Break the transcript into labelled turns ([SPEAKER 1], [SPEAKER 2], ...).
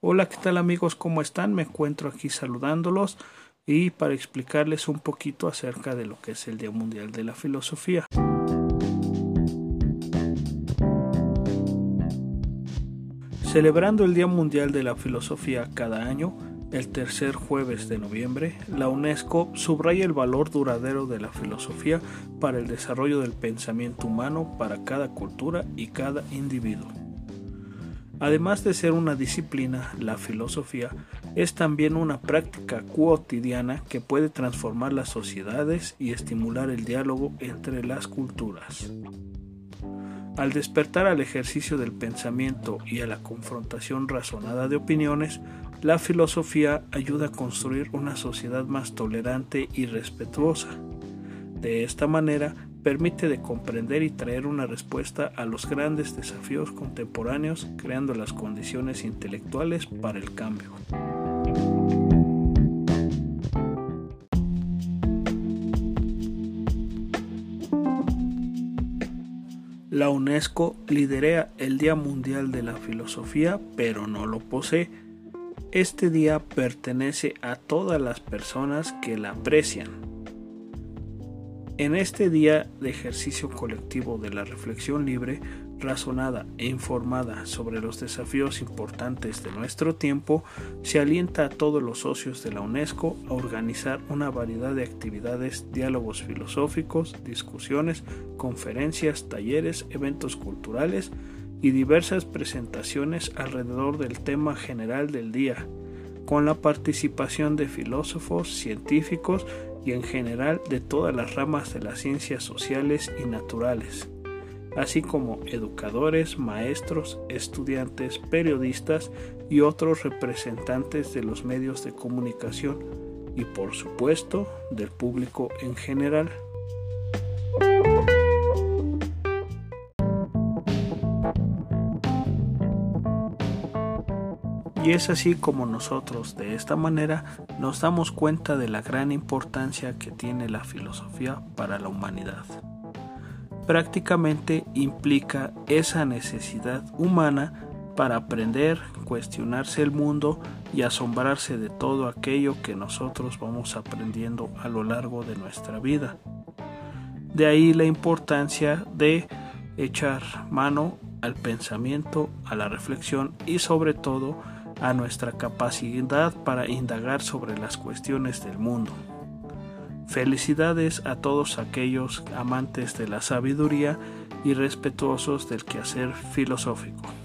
[SPEAKER 1] Hola, ¿qué tal amigos? ¿Cómo están? Me encuentro aquí saludándolos y para explicarles un poquito acerca de lo que es el Día Mundial de la Filosofía. Celebrando el Día Mundial de la Filosofía cada año, el tercer jueves de noviembre, la UNESCO subraya el valor duradero de la filosofía para el desarrollo del pensamiento humano para cada cultura y cada individuo. Además de ser una disciplina, la filosofía es también una práctica cotidiana que puede transformar las sociedades y estimular el diálogo entre las culturas. Al despertar al ejercicio del pensamiento y a la confrontación razonada de opiniones, la filosofía ayuda a construir una sociedad más tolerante y respetuosa. De esta manera, permite de comprender y traer una respuesta a los grandes desafíos contemporáneos, creando las condiciones intelectuales para el cambio. La UNESCO lidera el Día Mundial de la Filosofía, pero no lo posee. Este día pertenece a todas las personas que la aprecian, en este día de ejercicio colectivo de la reflexión libre, razonada e informada sobre los desafíos importantes de nuestro tiempo, se alienta a todos los socios de la UNESCO a organizar una variedad de actividades, diálogos filosóficos, discusiones, conferencias, talleres, eventos culturales y diversas presentaciones alrededor del tema general del día, con la participación de filósofos, científicos y en general de todas las ramas de las ciencias sociales y naturales, así como educadores, maestros, estudiantes, periodistas y otros representantes de los medios de comunicación y por supuesto del público en general. Y es así como nosotros de esta manera nos damos cuenta de la gran importancia que tiene la filosofía para la humanidad. Prácticamente implica esa necesidad humana para aprender, cuestionarse el mundo y asombrarse de todo aquello que nosotros vamos aprendiendo a lo largo de nuestra vida. De ahí la importancia de echar mano al pensamiento, a la reflexión y sobre todo a nuestra capacidad para indagar sobre las cuestiones del mundo. Felicidades a todos aquellos amantes de la sabiduría y respetuosos del quehacer filosófico.